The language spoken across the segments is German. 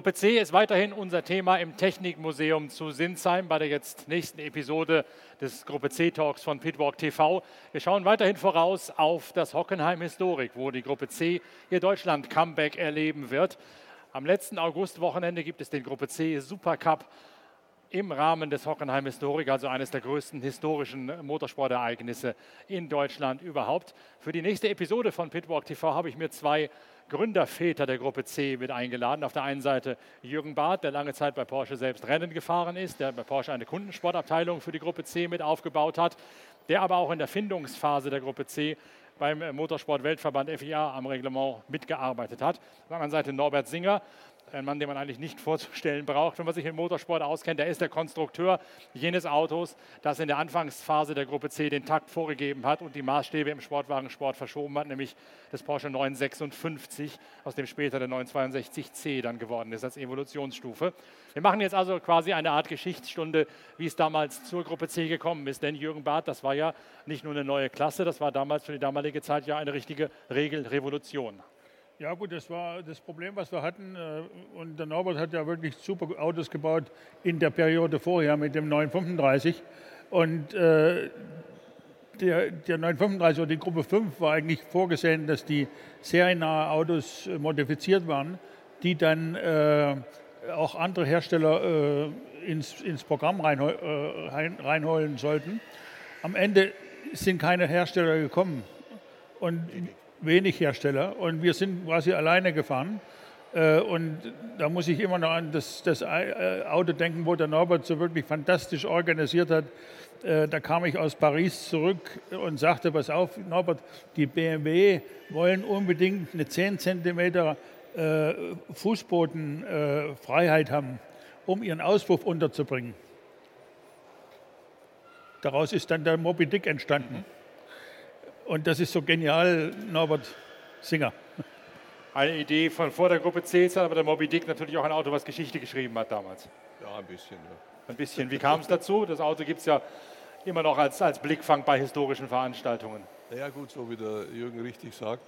Gruppe C ist weiterhin unser Thema im Technikmuseum zu Sinsheim bei der jetzt nächsten Episode des Gruppe C Talks von Pitwalk TV. Wir schauen weiterhin voraus auf das Hockenheim Historik, wo die Gruppe C ihr Deutschland Comeback erleben wird. Am letzten Augustwochenende gibt es den Gruppe C Supercup im Rahmen des Hockenheim Historik, also eines der größten historischen Motorsportereignisse in Deutschland überhaupt. Für die nächste Episode von Pitwalk TV habe ich mir zwei Gründerväter der Gruppe C mit eingeladen. Auf der einen Seite Jürgen Barth, der lange Zeit bei Porsche selbst Rennen gefahren ist, der bei Porsche eine Kundensportabteilung für die Gruppe C mit aufgebaut hat, der aber auch in der Findungsphase der Gruppe C beim Motorsport-Weltverband FIA am Reglement mitgearbeitet hat. Auf der anderen Seite Norbert Singer, ein Mann, den man eigentlich nicht vorzustellen braucht, wenn man sich im Motorsport auskennt. Der ist der Konstrukteur jenes Autos, das in der Anfangsphase der Gruppe C den Takt vorgegeben hat und die Maßstäbe im Sportwagensport verschoben hat, nämlich das Porsche 956, aus dem später der 962C dann geworden ist als Evolutionsstufe. Wir machen jetzt also quasi eine Art Geschichtsstunde, wie es damals zur Gruppe C gekommen ist. Denn Jürgen Barth, das war ja nicht nur eine neue Klasse, das war damals für die damalige Zeit ja eine richtige Regelrevolution. Ja gut, das war das Problem, was wir hatten. äh, Und der Norbert hat ja wirklich super Autos gebaut in der Periode vorher mit dem 935. Und äh, der, der 935 oder die Gruppe 5 war eigentlich vorgesehen, dass die seriennahe Autos äh, modifiziert waren, die dann auch andere Hersteller ins, ins Programm reinhol, rein, reinholen sollten. Am Ende sind keine Hersteller gekommen. Und wenig Hersteller und wir sind quasi alleine gefahren. Äh, Und da muss ich immer noch an das, das äh, Auto denken, wo der Norbert so wirklich fantastisch organisiert hat. Äh, Da kam ich aus Paris zurück und sagte, pass auf, Norbert, die BMW wollen unbedingt eine 10 cm Fußbodenfreiheit haben, um ihren Auspuff unterzubringen. Daraus ist dann der Moby Dick entstanden. Und das ist so genial, Norbert Singer. Eine Idee von vor der Gruppe C, ist aber der Moby Dick natürlich auch ein Auto, was Geschichte geschrieben hat damals. Ja, ein bisschen. Ja. Ein bisschen. Wie kam es dazu? Das Auto gibt es ja immer noch als, als Blickfang bei historischen Veranstaltungen. Naja gut, so wie der Jürgen richtig sagt,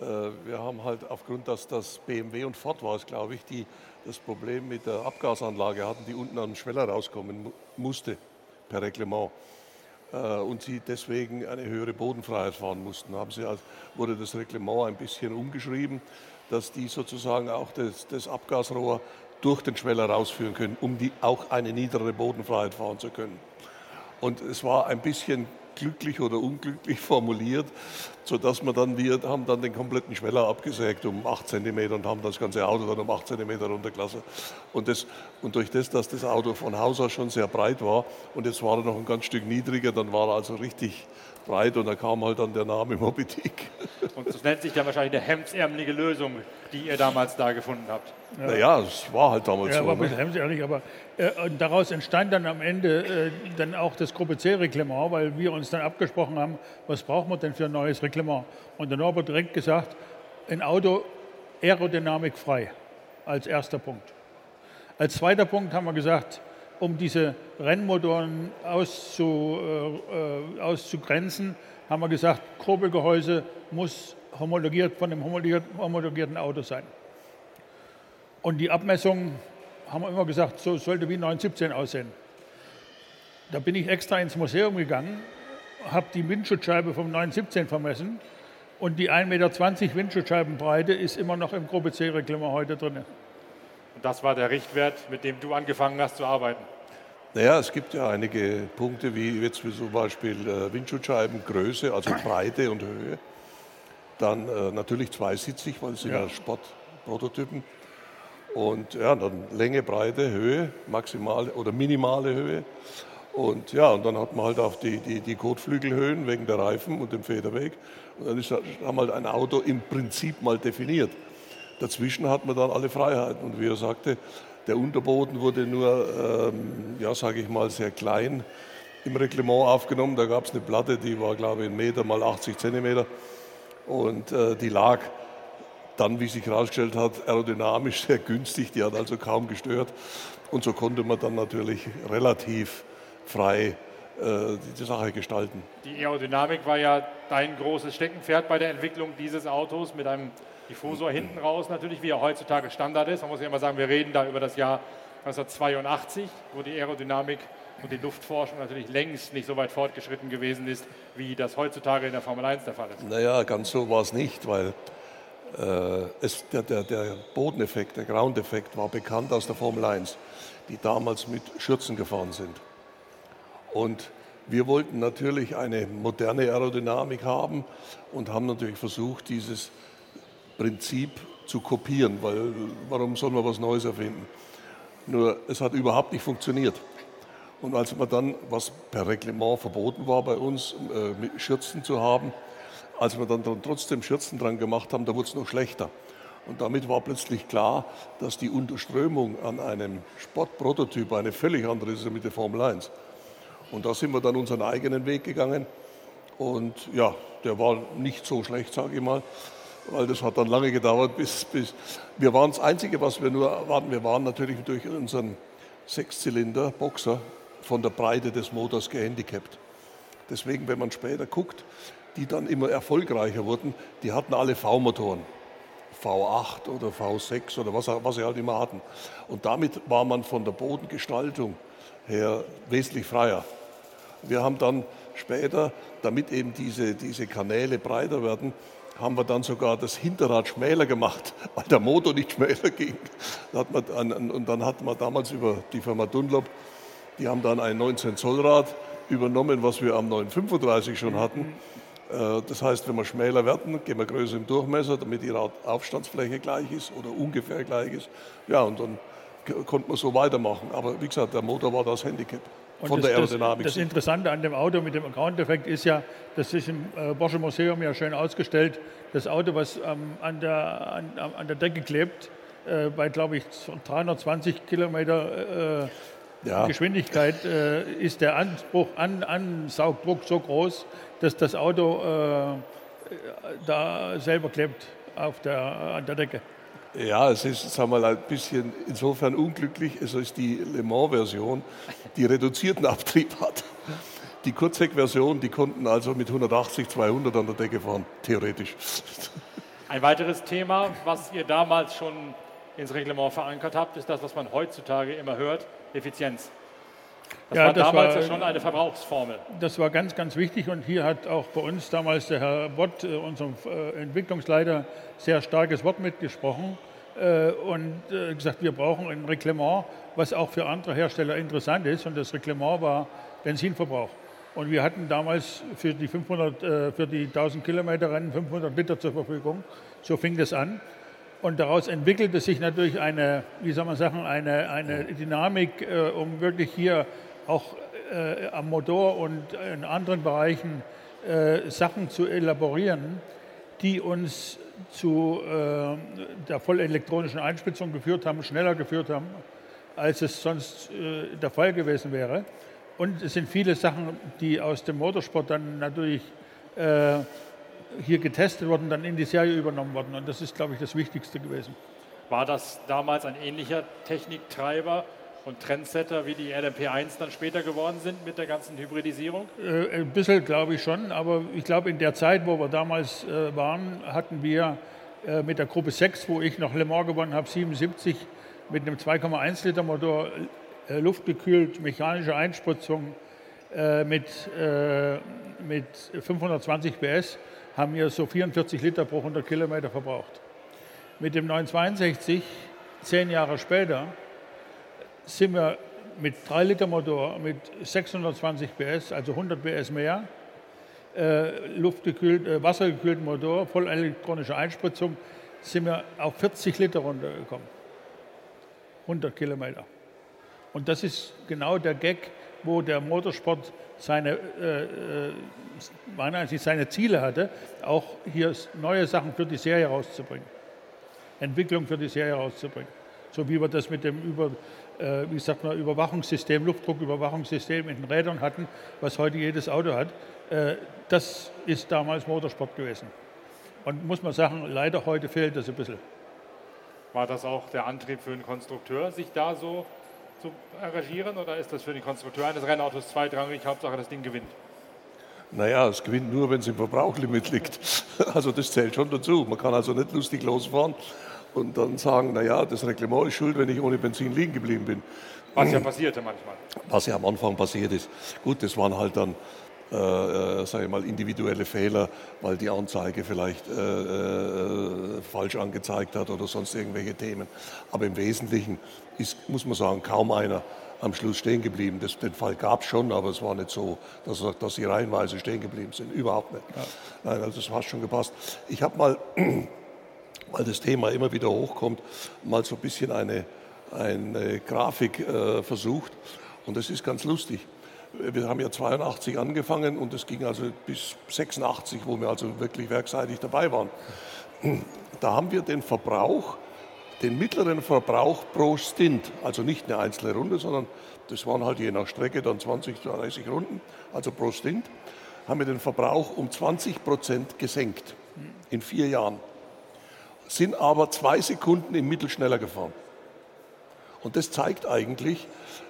äh, wir haben halt aufgrund, dass das BMW und Ford war es, glaube ich, die das Problem mit der Abgasanlage hatten, die unten am Schweller rauskommen mu- musste per Reglement. Äh, Und sie deswegen eine höhere Bodenfreiheit fahren mussten. Haben sie, wurde das Reglement ein bisschen umgeschrieben, dass die sozusagen auch das, das Abgasrohr durch den Schweller rausführen können, um die auch eine niedere Bodenfreiheit fahren zu können. Und es war ein bisschen glücklich oder unglücklich formuliert, sodass wir dann, wir haben dann den kompletten Schweller abgesägt um 8 cm und haben das ganze Auto dann um 8 cm runtergelassen. Und, das, und durch das, dass das Auto von Haus aus schon sehr breit war und jetzt war er noch ein ganz Stück niedriger, dann war er also richtig breit und da kam halt dann der Name Moby Dick. Und das nennt sich dann wahrscheinlich eine hemdsärmelige Lösung, die ihr damals da gefunden habt. Naja, es war halt damals Ja, so. aber ne? bisschen hemdsärmlich, aber äh, und daraus entstand dann am Ende äh, dann auch das Gruppe C-Reglement, weil wir uns dann abgesprochen haben, was brauchen wir denn für ein neues Reglement? Und der Norbert direkt gesagt, ein Auto aerodynamikfrei als erster Punkt. Als zweiter Punkt haben wir gesagt, um diese Rennmotoren auszu, äh, äh, auszugrenzen, haben wir gesagt, Kurbelgehäuse muss homologiert von homologiert- homologierten Auto sein. Und die Abmessung haben wir immer gesagt, so sollte wie 917 aussehen. Da bin ich extra ins Museum gegangen, habe die Windschutzscheibe vom 917 vermessen und die 1,20 Meter Windschutzscheibenbreite ist immer noch im Gruppe C-Reglement heute drin. Und das war der Richtwert, mit dem du angefangen hast zu arbeiten. Naja, es gibt ja einige Punkte, wie jetzt wie zum Beispiel äh, Windschutzscheiben, Größe, also Breite und Höhe. Dann äh, natürlich zweisitzig, weil es sind ja, Ja. Sportprototypen. Und ja, dann Länge, Breite, Höhe, maximale oder minimale Höhe. Und ja, und dann hat man halt auch die, die, die Kotflügelhöhen wegen der Reifen und dem Federweg. Und dann ist, haben halt ein Auto im Prinzip mal definiert. Dazwischen hat man dann alle Freiheiten. Und wie er sagte, der Unterboden wurde nur, ähm, ja, sage ich mal, sehr klein im Reglement aufgenommen. Da gab es eine Platte, die war, glaube ich, ein Meter mal 80 Zentimeter. Und äh, die lag dann, wie sich herausgestellt hat, aerodynamisch sehr günstig. Die hat also kaum gestört. Und so konnte man dann natürlich relativ frei äh, die Sache gestalten. Die Aerodynamik war ja dein großes Steckenpferd bei der Entwicklung dieses Autos mit einem Diffusor hinten raus natürlich, wie er heutzutage Standard ist. Man muss ja immer sagen, wir reden da über das Jahr 1982, wo die Aerodynamik und die Luftforschung natürlich längst nicht so weit fortgeschritten gewesen ist, wie das heutzutage in der Formel 1 der Fall ist. Naja, ganz so war es nicht, weil äh, es, der, der, der Bodeneffekt, der Ground-Effekt war bekannt aus der Formel 1, die damals mit Schürzen gefahren sind. Und wir wollten natürlich eine moderne Aerodynamik haben und haben natürlich versucht, dieses Prinzip zu kopieren, weil warum soll man was Neues erfinden? Nur es hat überhaupt nicht funktioniert. Und als man dann, was per Reglement verboten war bei uns, äh, Schürzen zu haben, als wir dann trotzdem Schürzen dran gemacht haben, da wurde es noch schlechter. Und damit war plötzlich klar, dass die Unterströmung an einem Sportprototyp eine völlig andere ist mit der Formel 1. Und da sind wir dann unseren eigenen Weg gegangen. Und ja, der war nicht so schlecht, sage ich mal, weil das hat dann lange gedauert, bis, bis wir waren das Einzige, was wir nur erwarten. Wir waren natürlich durch unseren Sechszylinder-Boxer von der Breite des Motors gehandicapt. Deswegen, wenn man später guckt, die dann immer erfolgreicher wurden, die hatten alle V-Motoren. V8 oder V6 oder was, was sie halt immer hatten. Und damit war man von der Bodengestaltung her wesentlich freier. Wir haben dann später, damit eben diese, diese Kanäle breiter werden, haben wir dann sogar das Hinterrad schmäler gemacht, weil der Motor nicht schmäler ging. und dann hatten wir damals über die Firma Dunlop, die haben dann ein 19 Zoll Rad übernommen, was wir am 935 schon hatten. Äh, das heißt, wenn wir schmäler werden, gehen wir größer im Durchmesser, damit die Aufstandsfläche gleich ist oder ungefähr gleich ist. Ja, und dann konnte man so weitermachen. Aber wie gesagt, der Motor war das Handicap. Von das, der Aerodynamik. Das, das, Interessante an dem Auto mit dem Account-Effekt ist ja, das ist im äh, Porsche Museum ja schön ausgestellt, das Auto, was ähm, an, der, an, an, der Decke klebt, äh, bei, glaube ich, 320 Kilometer äh, ja. Geschwindigkeit äh, ist der Anspruch, an, Ansaugdruck so groß, dass das Auto äh, da selber klebt auf der, an der Decke. Ja, es ist sagen wir mal, ein bisschen insofern unglücklich. Es ist die Le Mans-Version, die reduzierten Abtrieb hat. Die Kurzheck-Version, die konnten also mit 180, 200 an der Decke fahren, theoretisch. Ein weiteres Thema, was ihr damals schon ins Reglement verankert habt, ist das, was man heutzutage immer hört, Effizienz. Das ja, war das damals war, ja schon eine Verbrauchsformel. Das war ganz, ganz wichtig und hier hat auch bei uns damals der Herr Bott, äh, unser äh, Entwicklungsleiter, sehr starkes Wort mitgesprochen äh, und gesagt, wir brauchen ein Reglement, was auch für andere Hersteller interessant ist und das Reglement war Benzinverbrauch. Und wir hatten damals für die 500, für die 1000 Kilometer Rennen 500 Liter zur Verfügung. So fing das an. Und daraus entwickelte sich natürlich eine, wie soll man sagen, eine, eine Dynamik, um wirklich hier auch äh, am Motor und in anderen Bereichen äh, Sachen zu elaborieren, die uns zu äh, der vollelektronischen Einspritzung geführt haben, schneller geführt haben, als es sonst äh, der Fall gewesen wäre. Und es sind viele Sachen, die aus dem Motorsport dann natürlich äh, hier getestet worden, dann in die Serie übernommen worden. Und das ist, glaube ich, das Wichtigste gewesen. War das damals ein ähnlicher Techniktreiber und Trendsetter, wie die LMP1 dann später geworden sind mit der ganzen Hybridisierung? Äh, ein bisschen, glaube ich schon. Aber ich glaube, in der Zeit, wo wir damals äh, waren, hatten wir äh, mit der Gruppe 6, wo ich noch Le Mans gewonnen habe, 77 mit einem 2,1 Liter Motor, äh, luftgekühlt, mechanische Einspritzung äh, mit, äh, mit 520 PS haben wir so 44 Liter pro 100 Kilometer verbraucht. Mit dem 962, zehn Jahre später, sind wir mit 3 Liter Motor, mit 620 PS, also 100 PS mehr, äh, luftgekühlt, äh, wassergekühlten Motor, voll elektronische Einspritzung, sind wir auf 40 Liter runtergekommen. 100 Kilometer. Und das ist genau der Gag, wo der Motorsport seine, äh, äh meiner Ansicht seine Ziele hatte, auch hier neue Sachen für die Serie rauszubringen. Entwicklung für die Serie rauszubringen. So wie wir das mit dem Über, wie sagt man, Überwachungssystem, Luftdrucküberwachungssystem in den Rädern hatten, was heute jedes Auto hat. Äh, das ist damals Motorsport gewesen. Und muss man sagen, leider heute fehlt das ein bisschen. War das auch der Antrieb für einen Konstrukteur, sich da so zu engagieren oder ist das für den Konstrukteur eines Rennautos zweitrangig, Hauptsache das Ding gewinnt? Naja, es gewinnt nur, wenn es im Verbrauchlimit liegt. Also das zählt schon dazu. Man kann also nicht lustig losfahren und dann sagen, naja, das Reglement ist schuld, wenn ich ohne Benzin liegen geblieben bin. Was ja passierte manchmal. Was ja am Anfang passiert ist. Gut, das waren halt dann äh, äh sage ich mal, individuelle Fehler, weil die Anzeige vielleicht äh, äh, falsch angezeigt hat oder sonst irgendwelche Themen. Aber im Wesentlichen ist, muss man sagen, kaum einer am Schluss stehen geblieben. Das, den Fall gab es schon, aber es war nicht so, dass, dass sie reihenweise stehen geblieben sind. Überhaupt nicht. Ja. Nein, also das hat schon gepasst. Ich habe mal, weil das Thema immer wieder hochkommt, mal so ein bisschen eine, eine Grafik äh, versucht. Und das ist ganz lustig. Wir haben ja 82 angefangen und es ging also bis 86, wo wir also wirklich werkseitig dabei waren. Da haben wir den Verbrauch den mittleren Verbrauch pro Stint, also nicht eine einzelne Runde, sondern das waren halt je nach Strecke dann 20, 30 Runden, also pro Stint, haben wir den Verbrauch um 20 Prozent gesenkt in vier Jahren, sind aber zwei Sekunden im Mittel schneller gefahren. Und das zeigt eigentlich,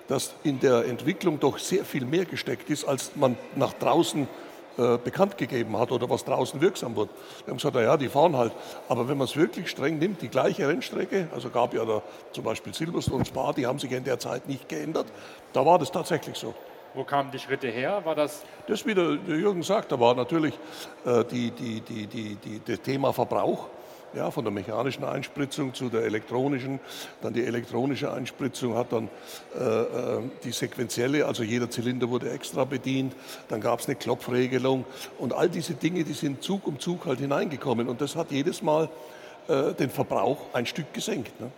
dass in der Entwicklung doch sehr viel mehr gesteckt ist, als man nach draußen äh, bekannt gegeben hat oder was draußen wirksam wird. Wir haben gesagt, naja, die fahren halt. Aber wenn man es wirklich streng nimmt, die gleiche Rennstrecke, also gab ja da zum Beispiel Silverstone und Spa, die haben sich in der Zeit nicht geändert, da war das tatsächlich so. Wo kamen die Schritte her? War das? Das, wie der Jürgen sagt, da war natürlich äh, die, die, die, die, die, das Thema Verbrauch ja, von der mechanischen Einspritzung zu der elektronischen. Dann die elektronische Einspritzung hat dann äh, äh, die sequenzielle, also jeder Zylinder wurde extra bedient. Dann gab es eine Klopfregelung und all diese Dinge, die sind Zug um Zug halt hineingekommen. Und das hat jedes Mal äh, den Verbrauch ein Stück gesenkt. Ne?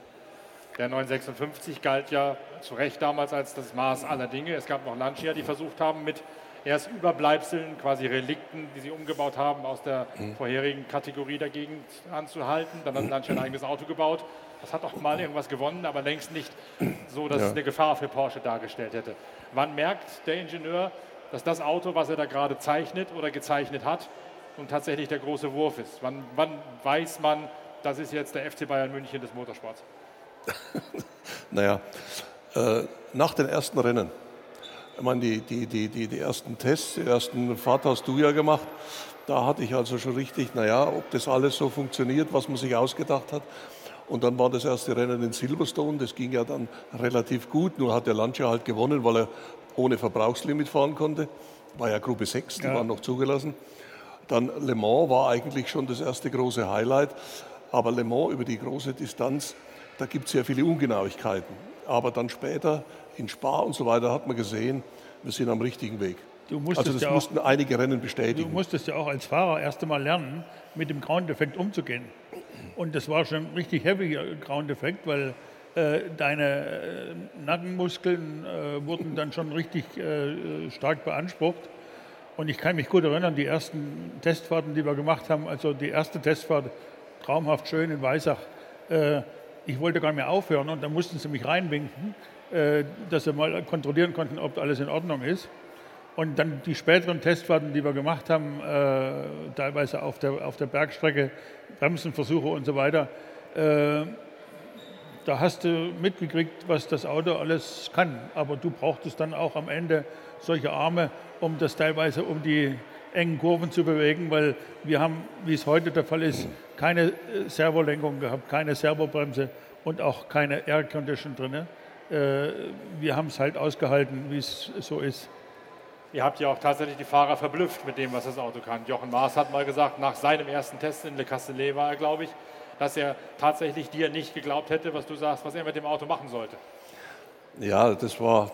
Der 956 galt ja zu Recht damals als das Maß aller Dinge. Es gab noch Lancia, die versucht haben, mit erst Überbleibseln, quasi Relikten, die sie umgebaut haben, aus der mhm. vorherigen Kategorie dagegen anzuhalten. Dann hat Lancia ein eigenes Auto gebaut. Das hat auch mal irgendwas gewonnen, aber längst nicht so, dass ja. es eine Gefahr für Porsche dargestellt hätte. Wann merkt der Ingenieur, dass das Auto, was er da gerade zeichnet oder gezeichnet hat, nun tatsächlich der große Wurf ist? Wann, wann weiß man, das ist jetzt der FC Bayern München des Motorsports? naja, äh, nach den ersten Rennen ich meine, die, die, die, die, ersten Tests, die ersten Fahrt hast du ja gemacht. Da hatte ich also schon richtig, naja, ob das alles so funktioniert, was man sich ausgedacht hat. Und dann war das erste Rennen in Silverstone, das ging ja dann relativ gut. Nur hat der Lancia halt gewonnen, weil er ohne Verbrauchslimit fahren konnte. War ja Gruppe 6, die ja. waren noch zugelassen. Dann Le Mans war eigentlich schon das erste große Highlight. Aber Le Mans über die große Distanz, da gibt es sehr viele Ungenauigkeiten. Aber dann später in Spa und so weiter hat man gesehen, wir sind am richtigen Weg. also das ja mussten auch, einige Rennen bestätigen. Du musstest ja auch als Fahrer erst einmal lernen, mit dem Ground-Effekt umzugehen. Und das war schon richtig heavy Ground-Effekt, weil äh, deine äh, Nackenmuskeln äh, wurden dann schon richtig äh, stark beansprucht. Und ich kann mich gut erinnern, die ersten Testfahrten, die wir gemacht haben, also die erste Testfahrt, traumhaft schön in Weissach, äh, ich wollte gar nicht mehr aufhören und dann mussten sie mich reinwinken äh, dass wir mal kontrollieren konnten, ob alles in Ordnung ist. Und dann die späteren Testfahrten, die wir gemacht haben, äh, teilweise auf der, auf der Bergstrecke, Bremsenversuche und so weiter, äh, da hast du mitgekriegt, was das Auto alles kann. Aber du brauchtest dann auch am Ende solche Arme, um das teilweise um die engen Kurven zu bewegen, weil wir haben, wie es heute der Fall ist, keine Servolenkung gehabt, keine Servobremse und auch keine Air Condition drin. Äh, wir haben es halt ausgehalten, wie es so ist. Ihr habt ja auch tatsächlich die Fahrer verblüfft mit dem, was das Auto kann. Jochen Maas hat mal gesagt, nach seinem ersten Test in Le Castellet war er, glaube ich, dass er tatsächlich dir nicht geglaubt hätte, was du sagst, was er mit dem Auto machen sollte. Ja, das war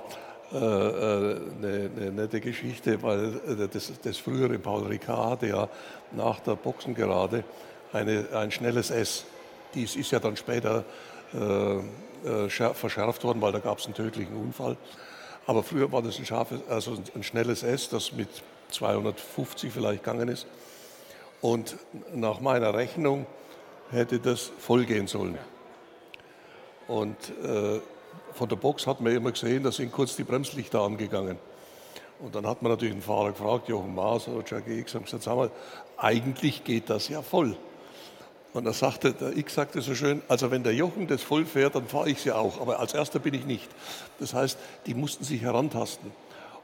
äh, äh eine, eine, nette Geschichte, weil äh, das, das, frühere Paul Ricard hatte ja nach der Boxengerade eine, ein schnelles S. Dies ist ja dann später äh, verschärft worden, weil da gab es einen tödlichen Unfall. Aber früher war das ein, scharfes, also ein schnelles S, das mit 250 vielleicht gegangen ist. Und nach meiner Rechnung hätte das voll gehen sollen. Und äh, von der Box hat man immer gesehen, da sind kurz die Bremslichter angegangen. Und dann hat man natürlich den Fahrer gefragt, Jochen Maas oder Jack X, haben gesagt, sag mal, eigentlich geht das ja voll. Und da sagte, der X sagte so schön, also wenn der Jochen das voll fährt, dann fahre ich sie auch, aber als erster bin ich nicht. Das heißt, die mussten sich herantasten.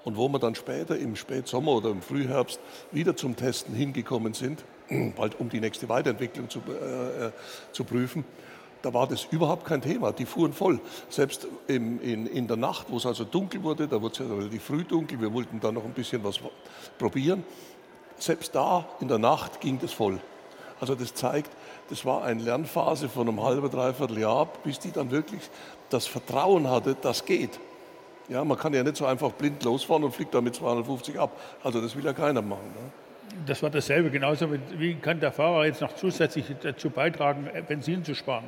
Und wo wir dann später im Spätsommer oder im Frühherbst wieder zum Testen hingekommen sind, bald um die nächste Weiterentwicklung zu, äh, äh, zu prüfen, da war das überhaupt kein Thema. Die fuhren voll. Selbst im, in, in der Nacht, wo es also dunkel wurde, da wurde es ja relativ früh dunkel, wir wollten da noch ein bisschen was probieren. Selbst da in der Nacht ging das voll. Also das zeigt, das war eine Lernphase von einem halben, dreiviertel Jahr, bis die dann wirklich das Vertrauen hatte, das geht. Ja, man kann ja nicht so einfach blind losfahren und fliegt damit 250 ab. Also das will ja keiner machen. Ne? Das war dasselbe. Genauso wie kann der Fahrer jetzt noch zusätzlich dazu beitragen, Benzin zu sparen?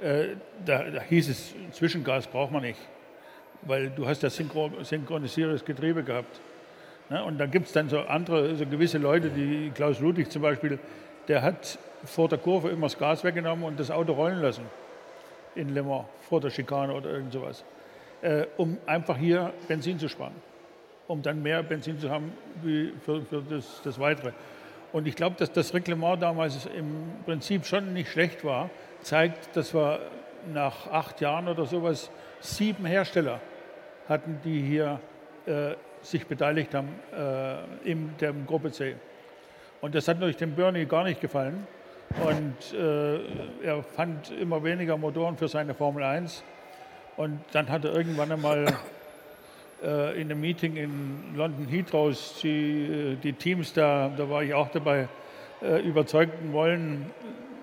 Äh, da, da, hieß es, Zwischengas braucht man nicht, weil du hast das synchro, synchronisiertes Getriebe gehabt. Ne? Und da gibt es dann so andere, so gewisse Leute, die Klaus Ludwig zum Beispiel, der hat vor der Kurve immer das Gas weggenommen und das Auto rollen lassen in Le Mans, vor der Schikane oder irgend sowas, äh, um einfach hier Benzin zu sparen, um dann mehr Benzin zu haben für, für das, das Weitere. Und ich glaube, dass das Reglement damals im Prinzip schon nicht schlecht war, zeigt, dass wir nach acht Jahren oder sowas sieben Hersteller hatten, die hier äh, sich beteiligt haben äh, in der Gruppe C. Und das hat natürlich dem Bernie gar nicht gefallen. Und äh, er fand immer weniger Motoren für seine Formel 1. Und dann hat er irgendwann einmal äh, in einem Meeting in London Heathrow die, äh, die Teams da, da war ich auch dabei, äh, überzeugten wollen,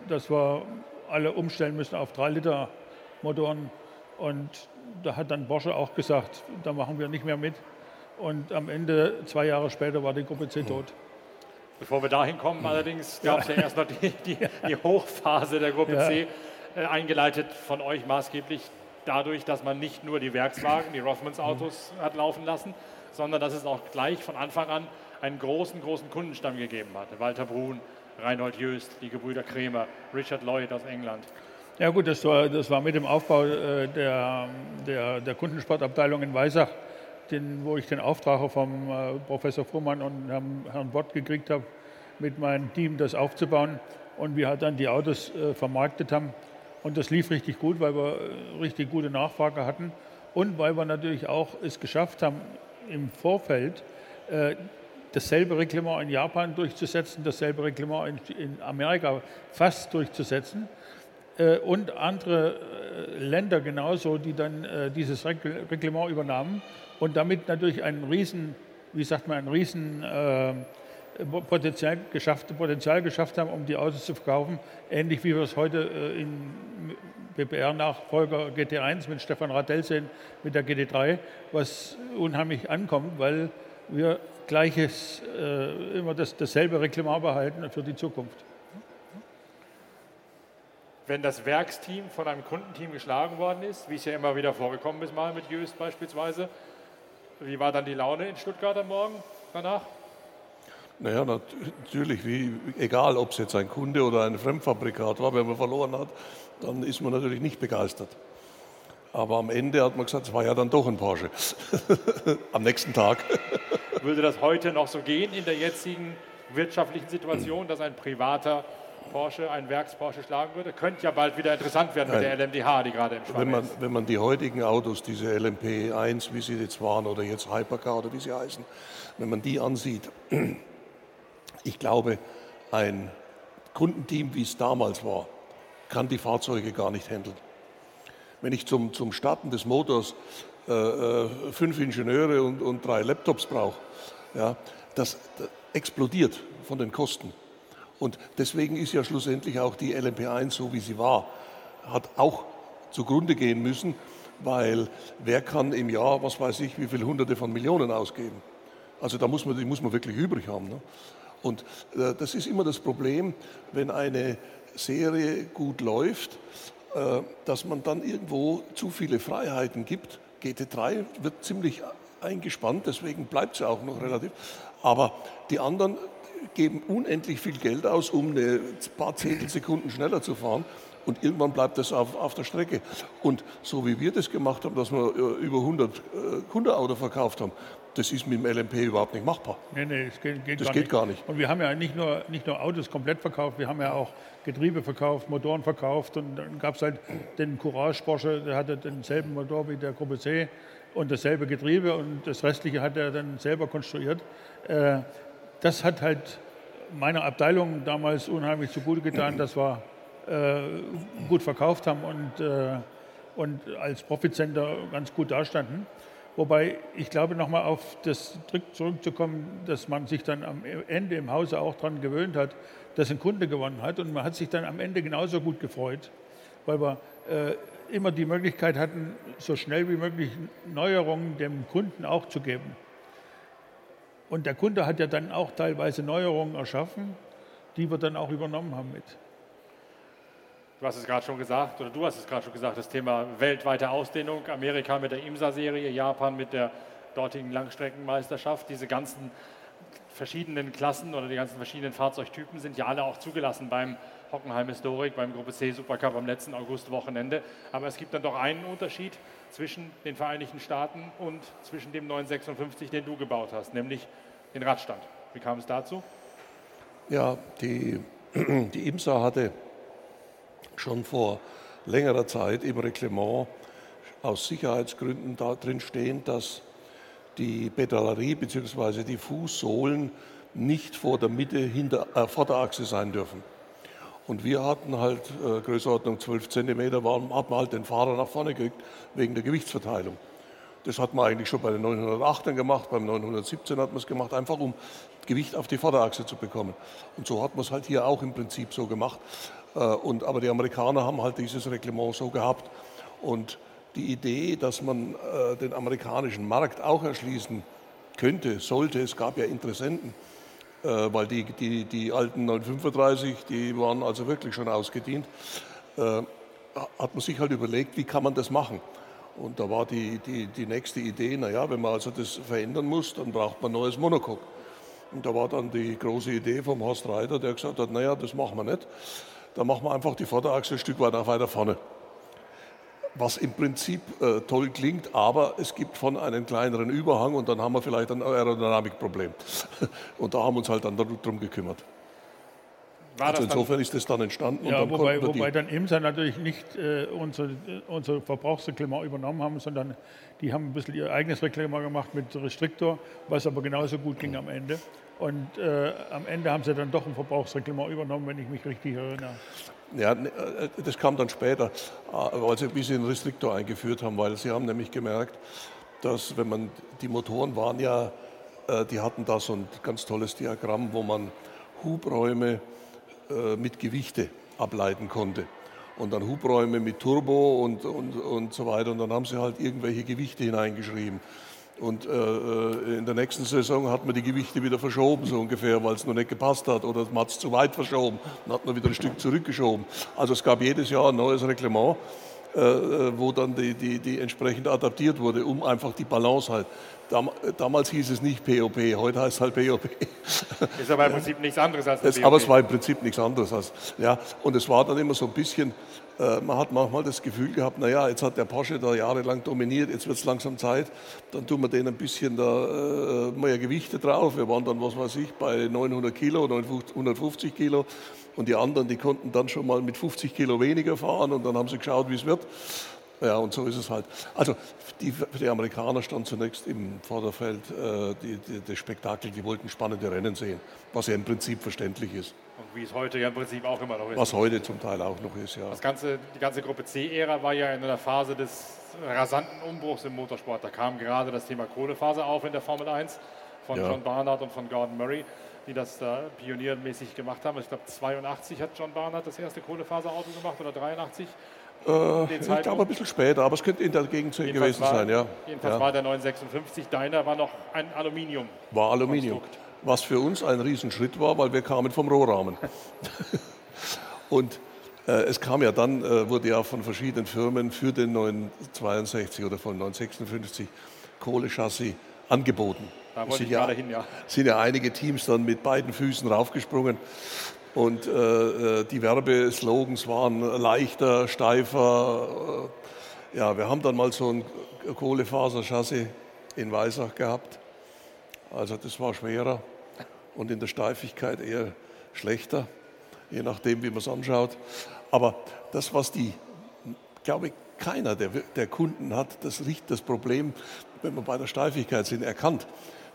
dass wir alle umstellen müssen auf 3 Liter Motoren. Und da hat dann Borsche auch gesagt, da machen wir nicht mehr mit. Und am Ende, zwei Jahre später, war die Gruppe C tot. Bevor wir dahin kommen, allerdings gab es ja. ja. erst noch die, die, die, Hochphase der Gruppe ja. C, äh, eingeleitet von euch maßgeblich dadurch, dass man nicht nur die Werkswagen, die Rothmans Autos hat laufen lassen, sondern dass es auch gleich von Anfang an einen großen, großen Kundenstamm gegeben hat. Walter Brun, Reinhold Jöst, die Gebrüder Kremer, Richard Lloyd aus England. Ja gut, das war, das war mit dem Aufbau äh, der, der, der Kundensportabteilung in Weisach, den, wo ich den Auftrag vom äh, Professor Fuhrmann und Herrn, Herrn Bott gekriegt habe, mit meinem Team das aufzubauen. Und wir halt dann die Autos äh, vermarktet haben. Und das lief richtig gut, weil wir richtig gute Nachfrage hatten. Und weil wir natürlich auch es geschafft haben, im Vorfeld dasselbe Reglement in Japan durchzusetzen, dasselbe Reglement in, in Amerika fast durchzusetzen äh, und andere äh, Länder genauso, die dann äh, dieses Reglement übernahmen. Und damit natürlich einen riesen, wie sagt man, ein riesen äh, Potenzial geschafft, Potenzial geschafft haben, um die Autos zu verkaufen, ähnlich wie wir es heute äh, in BPR-Nachfolger GT1 mit Stefan Radell sehen, mit der GT3, was unheimlich ankommt, weil wir gleiches, äh, immer das, dasselbe Reglement behalten für die Zukunft. Wenn das Werksteam von einem Kundenteam geschlagen worden ist, wie es ja immer wieder vorgekommen ist, mal mit Jöst beispielsweise, wie war dann die Laune in Stuttgart am Morgen danach? Naja, natürlich, wie, egal ob es jetzt ein Kunde oder ein Fremdfabrikat war, wenn man verloren hat, dann ist man natürlich nicht begeistert. Aber am Ende hat man gesagt, es war ja dann doch ein Porsche. am nächsten Tag. Würde das heute noch so gehen in der jetzigen wirtschaftlichen Situation, dass ein privater Porsche, ein Werks-Porsche schlagen würde? Könnte ja bald wieder interessant werden mit Nein. der LMDH, die gerade im Schwang wenn man, ist. Wenn man die heutigen Autos, diese LMP1, wie sie jetzt waren, oder jetzt Hypercar oder wie sie heißen, wenn man die ansieht, ich glaube, ein Kundenteam, wie es damals war, kann die Fahrzeuge gar nicht handeln. Wenn ich zum, zum Starten des Motors äh, äh fünf Ingenieure und, und drei Laptops brauche, ja, das, das explodiert von den Kosten. Und deswegen ist ja schlussendlich auch die LMP1 so, wie sie war, hat auch zugrunde gehen müssen, weil wer kann im Jahr, was weiß ich, wie viele Hunderte von Millionen ausgeben? Also da muss man, die muss man wirklich übrig haben. Ne? Und äh, das ist immer das Problem, wenn eine Serie gut läuft, äh, dass man dann irgendwo zu viele Freiheiten gibt. GT3 wird ziemlich eingespannt, deswegen bleibt sie auch noch relativ. Aber die anderen geben unendlich viel Geld aus, um ein paar Zehntelsekunden schneller zu fahren. Und irgendwann bleibt das auf, auf der Strecke. Und so wie wir das gemacht haben, dass wir äh, über 100 äh, Hundeautos verkauft haben, das ist mit dem LMP überhaupt nicht machbar. Nee, nee, das geht, geht, das gar, geht nicht. gar nicht. Und wir haben ja nicht nur, nicht nur Autos komplett verkauft, wir haben ja auch Getriebe verkauft, Motoren verkauft. Und dann gab es halt den Courage Porsche, der hatte denselben Motor wie der Gruppe C und dasselbe Getriebe und das restliche hat er dann selber konstruiert. Äh, das hat halt meiner Abteilung damals unheimlich zugute getan, dass wir äh, gut verkauft haben und, äh, und als Profitcenter ganz gut dastanden. Wobei ich glaube, nochmal auf das zurückzukommen, dass man sich dann am Ende im Hause auch daran gewöhnt hat, dass ein Kunde gewonnen hat. Und man hat sich dann am Ende genauso gut gefreut, weil wir äh, immer die Möglichkeit hatten, so schnell wie möglich Neuerungen dem Kunden auch zu geben. Und der Kunde hat ja dann auch teilweise Neuerungen erschaffen, die wir dann auch übernommen haben mit. Du hast es gerade schon gesagt, oder du hast es gerade schon gesagt, das Thema weltweite Ausdehnung, Amerika mit der IMSA-Serie, Japan mit der dortigen Langstreckenmeisterschaft, diese ganzen verschiedenen Klassen oder die ganzen verschiedenen Fahrzeugtypen sind ja alle auch zugelassen beim Hockenheim Historik, beim Gruppe C Supercup am letzten Augustwochenende. Aber es gibt dann doch einen Unterschied zwischen den Vereinigten Staaten und zwischen dem 956, den du gebaut hast, nämlich den Radstand. Wie kam es dazu? Ja, die, die IMSA hatte schon vor längerer Zeit im Reglement aus Sicherheitsgründen da drin stehen, dass die Pedalerie bzw. die Fußsohlen nicht vor der Mitte hinter, äh, vor der Achse sein dürfen. Und wir hatten halt äh, Größenordnung 12 cm, waren, hat man halt den Fahrer nach vorne gekriegt wegen der Gewichtsverteilung. Das hat man eigentlich schon bei den 908ern gemacht, beim 917 hat man es gemacht, einfach um Gewicht auf die Vorderachse zu bekommen. Und so hat man es halt hier auch im Prinzip so gemacht. Äh, und, aber die Amerikaner haben halt dieses Reglement so gehabt. Und die Idee, dass man äh, den amerikanischen Markt auch erschließen könnte, sollte, es gab ja Interessenten, äh, weil die, die, die alten 935, die waren also wirklich schon ausgedient, hat man sich halt überlegt, wie kann man das machen. Und da war die, die, die nächste Idee, naja, wenn man also das verändern muss, dann braucht man neues Monocoque. Und da war dann die große Idee vom Horst Reiter, der gesagt hat, naja, das machen wir nicht. Da machen wir einfach die Vorderachse ein Stück weiter, weiter vorne. Was im Prinzip äh, toll klingt, aber es gibt von einem kleineren Überhang und dann haben wir vielleicht ein Aerodynamikproblem. Und da haben wir uns halt dann darum gekümmert. Also insofern ist das dann entstanden. Ja, dann wobei, wobei dann IMSA natürlich nicht äh, unser, unser Verbrauchsreglement übernommen haben, sondern die haben ein bisschen ihr eigenes Reglement gemacht mit Restriktor, was aber genauso gut ging am Ende. Und äh, am Ende haben sie dann doch ein Verbrauchsreglement übernommen, wenn ich mich richtig erinnere. Ja, ne, äh, das kam dann später, als sie, wie sie einen Restriktor eingeführt haben, weil sie haben nämlich gemerkt, dass wenn man, die Motoren waren ja, äh, die hatten da so ein ganz tolles Diagramm, wo man Hubräume mit Gewichte ableiten konnte. Und dann Hubräume mit Turbo und, und, und so weiter. Und dann haben sie halt irgendwelche Gewichte hineingeschrieben. Und äh, äh, in der nächsten Saison hat man die Gewichte wieder verschoben, so ungefähr, weil es noch nicht gepasst hat. Oder man hat es zu weit verschoben. Dann hat man wieder ein Stück zurückgeschoben. Also es gab jedes Jahr ein neues Reglement, wo dann die, die, die entsprechend adaptiert wurde, um einfach die Balance halt. Dam damals hieß es nicht POP, heute heißt es halt POP. Ist aber im Prinzip nichts anderes als POP. Aber es war im Prinzip nichts anderes als, ja. Und es war dann immer so ein bisschen, äh, man hat manchmal das Gefühl gehabt, naja, jetzt hat der Porsche da jahrelang dominiert, jetzt wird es langsam Zeit, dann tun wir den ein bisschen da äh, mehr Gewichte drauf. Wir waren dann, was weiß ich, bei 900 Kilo, 150 Kilo und die anderen, die konnten dann schon mal mit 50 Kilo weniger fahren und dann haben sie geschaut, wie es wird. Ja, und so ist es halt. Also die, die Amerikaner standen zunächst im Vorderfeld, äh, die, die, das Spektakel, die wollten spannende Rennen sehen, was ja im Prinzip verständlich ist. Und wie es heute ja im Prinzip auch immer noch ist. Was heute zum Teil auch noch ist, ja. Das ganze, die ganze Gruppe C-Ära war ja in einer Phase des rasanten Umbruchs im Motorsport. Da kam gerade das Thema Kohlephase auf in der Formel 1 von ja. John Barnard und von Gordon Murray, die das da pioniermäßig gemacht haben. Ich glaube, 82 hat John Barnard das erste Kohlefaserauto gemacht oder 83. Äh, ich glaube ein bisschen später, aber es könnte in der Gegend gewesen war, sein, ja. Jedenfalls ja. war der 956 deiner war noch ein Aluminium. War Aluminium. Was für uns ein Riesenschritt war, weil wir kamen vom Rohrahmen. Und äh, es kam ja dann, äh, wurde ja von verschiedenen Firmen für den 962 oder von 956 Kohlechassis angeboten. Da wollte ich ja, gerade hin, ja. sind ja einige Teams dann mit beiden Füßen raufgesprungen. Und äh, äh, die Werbeslogans waren leichter, steifer. Äh, ja, wir haben dann mal so ein Kohlefaserchassis in Weissach gehabt. Also das war schwerer und in der Steifigkeit eher schlechter, je nachdem, wie man es anschaut. Aber das, was die, glaube ich, keiner der, der Kunden hat das, das Problem wenn wir bei der Steifigkeit sind, erkannt.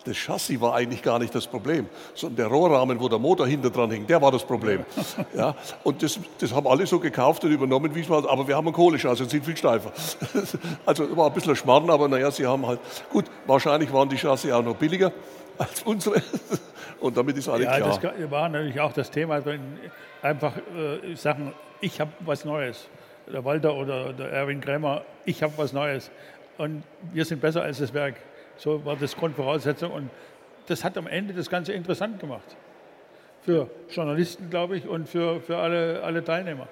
Das Chassis war eigentlich gar nicht das Problem, sondern der Rohrrahmen, wo der Motor hinter dran hing, der war das Problem. Ja, und das, das haben alle so gekauft und übernommen, wie es war. Aber wir haben ein Kohleschassis und sind viel steifer. Also war ein bisschen Schmarrn, aber naja, sie haben halt, gut, wahrscheinlich waren die Chassis auch noch billiger als unsere. Und damit ist alles ja, klar. Das war natürlich auch das Thema, wenn einfach äh, sagen, ich habe was Neues. Der Walter oder der Erwin Krämer, ich habe was Neues. Und wir sind besser als das Werk. So war das Grundvoraussetzung. Und das hat am Ende das Ganze interessant gemacht. Für Journalisten, glaube ich, und für, für alle, alle Teilnehmer.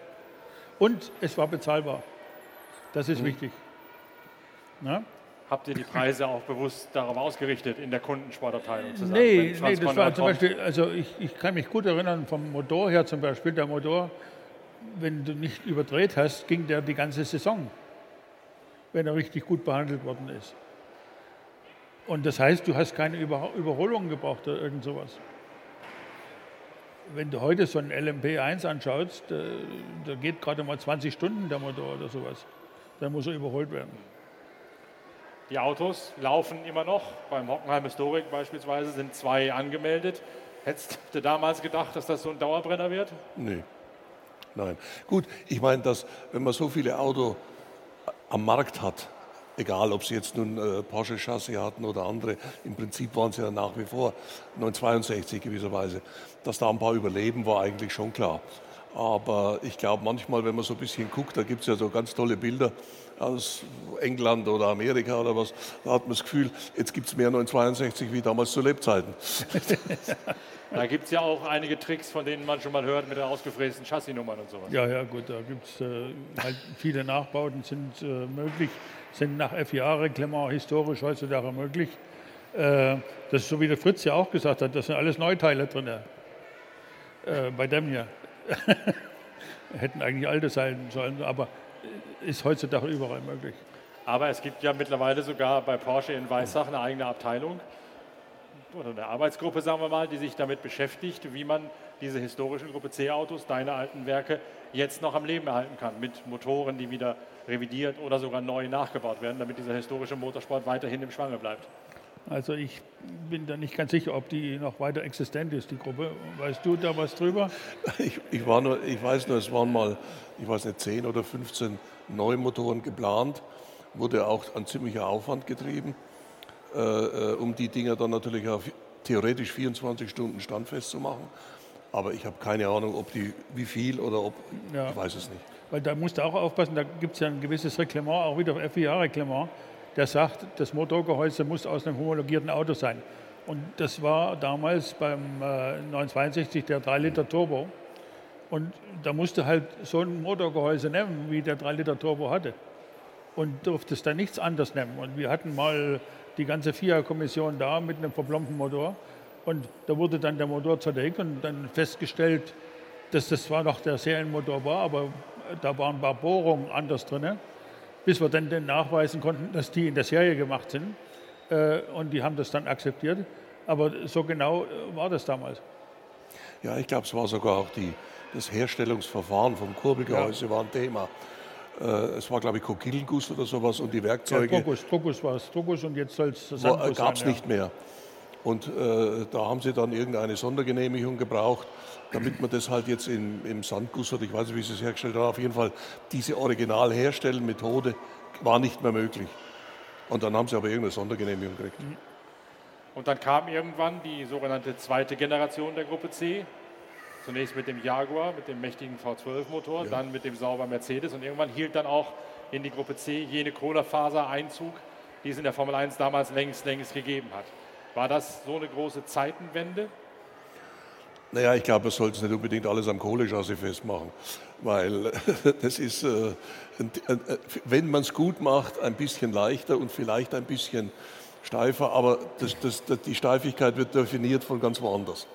Und es war bezahlbar. Das ist mhm. wichtig. Na? Habt ihr die Preise auch bewusst darauf ausgerichtet, in der Kundensportabteilung zu sagen? Nee, nee das war zum Beispiel, also ich, ich kann mich gut erinnern, vom Motor her zum Beispiel, der Motor, wenn du nicht überdreht hast, ging der die ganze Saison, wenn er richtig gut behandelt worden ist. Und das heißt, du hast keine Über Überholung gebraucht oder irgend sowas. Wenn du heute so einen LMP1 anschaust, da, da geht gerade mal 20 Stunden der Motor oder sowas. Dann muss er überholt werden. Die Autos laufen immer noch. Beim Hockenheim Historic beispielsweise sind zwei angemeldet. Hättest du damals gedacht, dass das so ein Dauerbrenner wird? Nee. Nein. Gut, ich meine, dass wenn man so viele Autos am Markt hat, egal ob sie jetzt nun äh, Porsche Chassis hatten oder andere, im Prinzip waren sie ja nach wie vor 962 gewisserweise, dass da ein paar überleben, war eigentlich schon klar. Aber ich glaube manchmal, wenn man so ein bisschen guckt, da gibt es ja so ganz tolle Bilder aus England oder Amerika oder was, da hat man das Gefühl, jetzt gibt es mehr 962 wie damals zu Lebzeiten. da gibt es ja auch einige Tricks, von denen man schon mal hört mit den ausgefrästen Chassisnummern und sowas. Ja, ja, gut, da gibt es äh, halt viele Nachbauten sind äh, möglich, sind nach FIA-Reglement historisch heutzutage möglich. Äh, das ist so wie der Fritz ja auch gesagt hat, das sind alles Neuteile drin. Äh, bei dem hier. Hätten eigentlich alte sein sollen, aber ist heutzutage überall möglich. Aber es gibt ja mittlerweile sogar bei Porsche in Weissach eine eigene Abteilung oder eine Arbeitsgruppe, sagen wir mal, die sich damit beschäftigt, wie man diese historischen Gruppe C-Autos, deine alten Werke, jetzt noch am Leben erhalten kann mit Motoren, die wieder revidiert oder sogar neu nachgebaut werden, damit dieser historische Motorsport weiterhin im Schwange bleibt. Also ich bin da nicht ganz sicher, ob die noch weiter existent ist, die Gruppe. Weißt du da was drüber? Ich, ich, war nur, ich weiß nur, es waren mal, ich weiß nicht, 10 oder 15 Neumotoren geplant. Wurde auch ein ziemlicher Aufwand getrieben, äh, äh um die Dinger dann natürlich auch theoretisch 24 Stunden standfest zu machen. Aber ich habe keine Ahnung, ob die, wie viel oder ob, ja. ich weiß es nicht. Weil da musst du auch aufpassen, da gibt es ja ein gewisses Reglement, auch wieder FIA-Reglement der sagt, das Motorgehäuse muss aus einem homologierten Auto sein. Und das war damals beim äh, 962 der 3-Liter Turbo. Und da musste halt so ein Motorgehäuse nehmen, wie der 3-Liter Turbo hatte. Und durfte es dann nichts anderes nehmen. Und wir hatten mal die ganze FIA-Kommission da mit einem verplombten Motor. Und da wurde dann der Motor zerlegt und dann festgestellt, dass das zwar noch der Serienmotor war, aber da waren ein paar Bohrungen anders drin bis wir dann nachweisen konnten, dass die in der Serie gemacht sind. Äh, und die haben das dann akzeptiert. Aber so genau äh, war das damals. Ja, ich glaube, es war sogar auch die, das Herstellungsverfahren vom Kurbelgehäuse ja. war ein Thema. Äh, es war, glaube ich, Kokillenguss oder sowas und die Werkzeuge. Ja, Druckus, Druckus war es, Druckus und jetzt soll es Sandguss Gab es nicht mehr. Und äh, da haben sie dann irgendeine Sondergenehmigung gebraucht damit man das halt jetzt in, im Sandguss oder ich weiß nicht, wie sie es hergestellt haben, auf jeden Fall diese Original-Herstellen-Methode war nicht mehr möglich. Und dann haben sie aber irgendeine Sondergenehmigung gekriegt. Mhm. Und dann kam irgendwann die sogenannte zweite Generation der Gruppe C. Zunächst mit dem Jaguar, mit dem mächtigen V12-Motor, ja. dann mit dem sauber Mercedes und irgendwann hielt dann auch in die Gruppe C jene Kohlefaser Einzug, die es in der Formel 1 damals längst, längst gegeben hat. War das so eine große Zeitenwende? Naja, ich glaube, man sollte es nicht unbedingt alles am Kohlechassis festmachen, weil das ist, äh, wenn man es gut macht, ein bisschen leichter und vielleicht ein bisschen steifer, aber das, das, die Steifigkeit wird definiert von ganz woanders.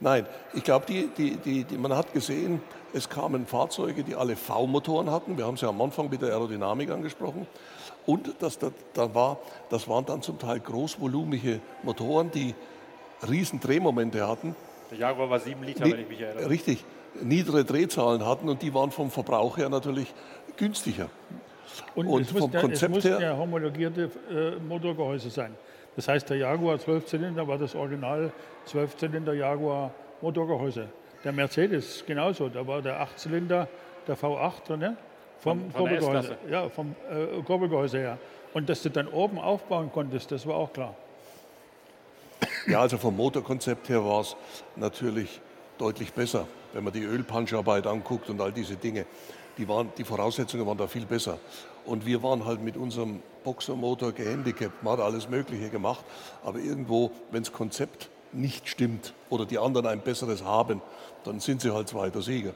Nein, ich glaube, die, die, die, die, man hat gesehen, es kamen Fahrzeuge, die alle V-Motoren hatten. Wir haben es ja am Anfang mit der Aerodynamik angesprochen. Und das, da, da war, das waren dann zum Teil großvolumige Motoren, die riesen Drehmomente hatten der Jaguar war 7 Liter, wenn ich mich erinnere. Richtig, niedere Drehzahlen hatten und die waren vom Verbrauch her natürlich günstiger. Und, und es, vom muss Konzept es muss ja homologierte äh, Motorgehäuse sein. Das heißt, der Jaguar 12 Zylinder war das Original 12 Zylinder Jaguar Motorgehäuse. Der Mercedes genauso, da war der 8 Zylinder, der V8 drin, ne? vom Kurbelgehäuse, ja, vom äh, Kurbelgehäuse her. Und dass du dann oben aufbauen konntest, das war auch klar. Ja, also vom Motorkonzept her war es natürlich deutlich besser, wenn man die Ölpuncharbeit anguckt und all diese Dinge. Die, waren, die Voraussetzungen waren da viel besser. Und wir waren halt mit unserem Boxermotor gehandicapt. Man hat alles Mögliche gemacht, aber irgendwo, wenn das Konzept nicht stimmt oder die anderen ein besseres haben, dann sind sie halt zweiter Sieger.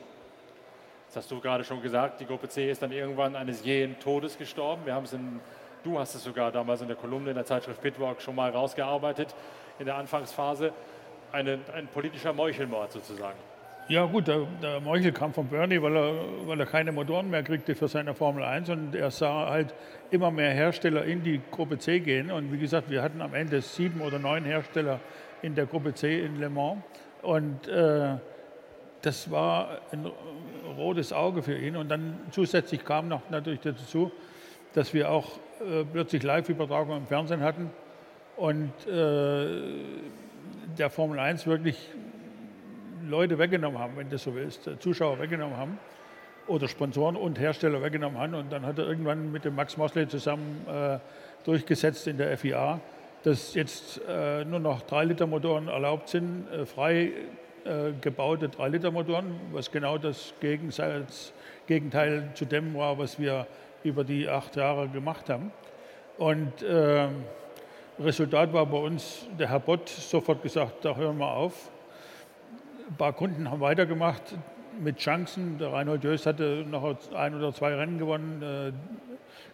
Das hast du gerade schon gesagt, die Gruppe C ist dann irgendwann eines jähen Todes gestorben. Wir haben es in, du hast es sogar damals in der Kolumne in der Zeitschrift Bitwalk schon mal rausgearbeitet in der Anfangsphase. Eine, ein politischer Meuchelmord sozusagen. Ja gut, der, der Meuchel kam von Bernie, weil er, weil er keine Motoren mehr kriegte für seine Formel 1 und er sah halt immer mehr Hersteller in die Gruppe C gehen. Und wie gesagt, wir hatten am Ende sieben oder neun Hersteller in der Gruppe C in Le Mans. Und äh, das war ein rotes Auge für ihn. Und dann zusätzlich kam noch natürlich dazu, dass wir auch äh, plötzlich Live-Übertragung im Fernsehen hatten. Und äh, der Formel 1 wirklich Leute weggenommen haben, wenn du so willst, äh, Zuschauer weggenommen haben oder Sponsoren und Hersteller weggenommen haben. Und dann hat er irgendwann mit dem Max Mosley zusammen äh, durchgesetzt in der FIA, dass jetzt äh, nur noch 3-Liter-Motoren erlaubt sind, äh, frei äh, gebaute 3-Liter-Motoren, was genau das Gegenteil, zu dem war, was wir über die acht Jahre gemacht haben. Und ähm, Resultat war bei uns, der Herr Bott sofort gesagt, da hören wir auf. Ein paar Kunden haben weitergemacht mit Chancen. Der Reinhold Jöst hatte noch ein oder zwei Rennen gewonnen äh,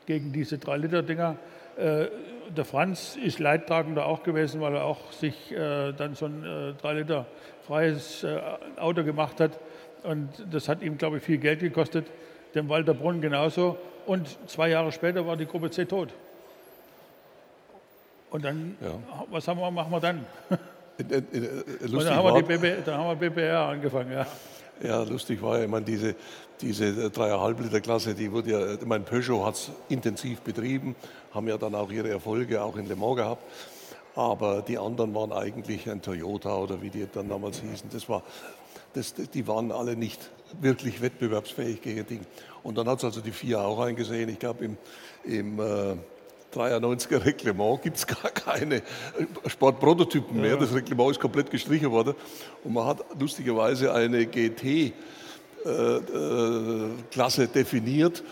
gegen diese 3-Liter-Dinger. Äh, der Franz ist Leidtragender auch gewesen, weil er auch sich äh, dann so ein 3-Liter freies äh, Auto gemacht hat. Und das hat ihm, glaube ich, viel Geld gekostet. Dem Walter Brunn genauso. Und zwei Jahre später war die Gruppe C tot. Und dann, ja. was haben wir, machen wir dann? In, in, in, und dann haben, wir die BB, dann haben wir BBR angefangen, ja. Ja, lustig war ja, ich meine, diese, diese 3,5 Liter Klasse, die wurde ja, ich meine, Peugeot hat es intensiv betrieben, haben ja dann auch ihre Erfolge auch in Le Mans gehabt. Aber die anderen waren eigentlich ein Toyota oder wie die dann damals hießen. Das war, das, die waren alle nicht wirklich wettbewerbsfähig gegen Ding. Und dann hat es also die vier auch eingesehen. Ich glaube, im, im äh, 93er Reglement gibt es gar keine Sportprototypen mehr. Das Reglement ist komplett gestrichen worden. Und man hat lustigerweise eine GT-Klasse äh, äh, definiert.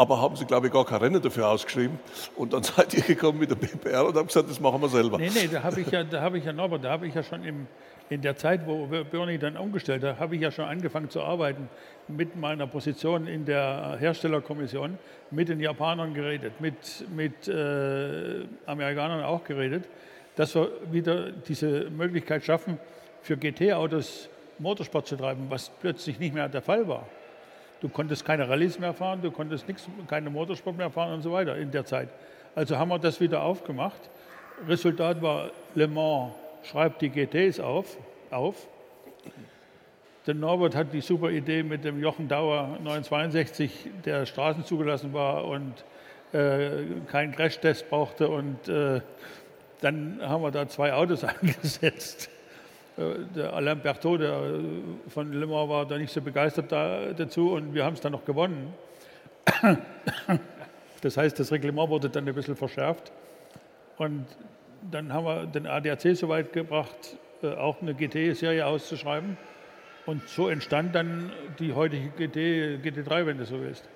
Aber haben Sie, glaube ich, gar kein Rennen dafür ausgeschrieben. Und dann seid ihr gekommen mit der BPR und habt gesagt, das machen wir selber. Nee, nee, da habe ich ja, da habe ich ja Norbert, da habe ich ja schon im, in der Zeit, wo Bernie dann umgestellt hat, habe ich ja schon angefangen zu arbeiten mit meiner Position in der Herstellerkommission, mit den Japanern geredet, mit, mit äh, Amerikanern auch geredet, dass wir wieder diese Möglichkeit schaffen, für GT-Autos Motorsport zu treiben, was plötzlich nicht mehr der Fall war. Du konntest keine Rallyes mehr fahren, du konntest nichts, keine Motorsport mehr fahren und so weiter in der Zeit. Also haben wir das wieder aufgemacht. Resultat war Le Mans schreibt die GTs auf, auf. Der Norbert hat die super Idee mit dem Jochen Dauer 962, der Straßen zugelassen war und äh, keinen Crashtest brauchte. Und äh, dann haben wir da zwei Autos eingesetzt. Äh, der Alain Berthaud, der äh, von Mans war da nicht so begeistert da, dazu und wir haben es dann noch gewonnen. Das heißt, das Reglement wurde dann ein bisschen verschärft. Und dann haben wir den ADAC so weit gebracht, äh, auch eine GT-Serie auszuschreiben. Und so entstand dann die heutige GT, GT3, wenn du so willst.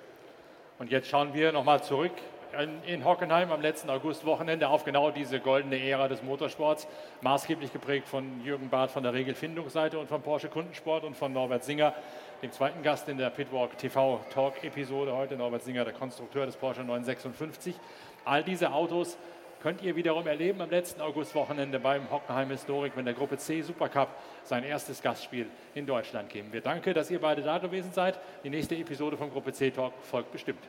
Und jetzt schauen wir nochmal zurück in Hockenheim am letzten Augustwochenende auf genau diese goldene Ära des Motorsports, maßgeblich geprägt von Jürgen Barth von der Regelfindungsseite und von Porsche Kundensport und von Norbert Singer, dem zweiten Gast in der Pitwalk TV Talk Episode heute, Norbert Singer, der Konstrukteur des Porsche 956. All diese Autos könnt ihr wiederum erleben am letzten Augustwochenende beim Hockenheim Historik, wenn der Gruppe C Supercup sein erstes Gastspiel in Deutschland geben wird. Danke, dass ihr beide da gewesen seid. Die nächste Episode von Gruppe C Talk folgt bestimmt.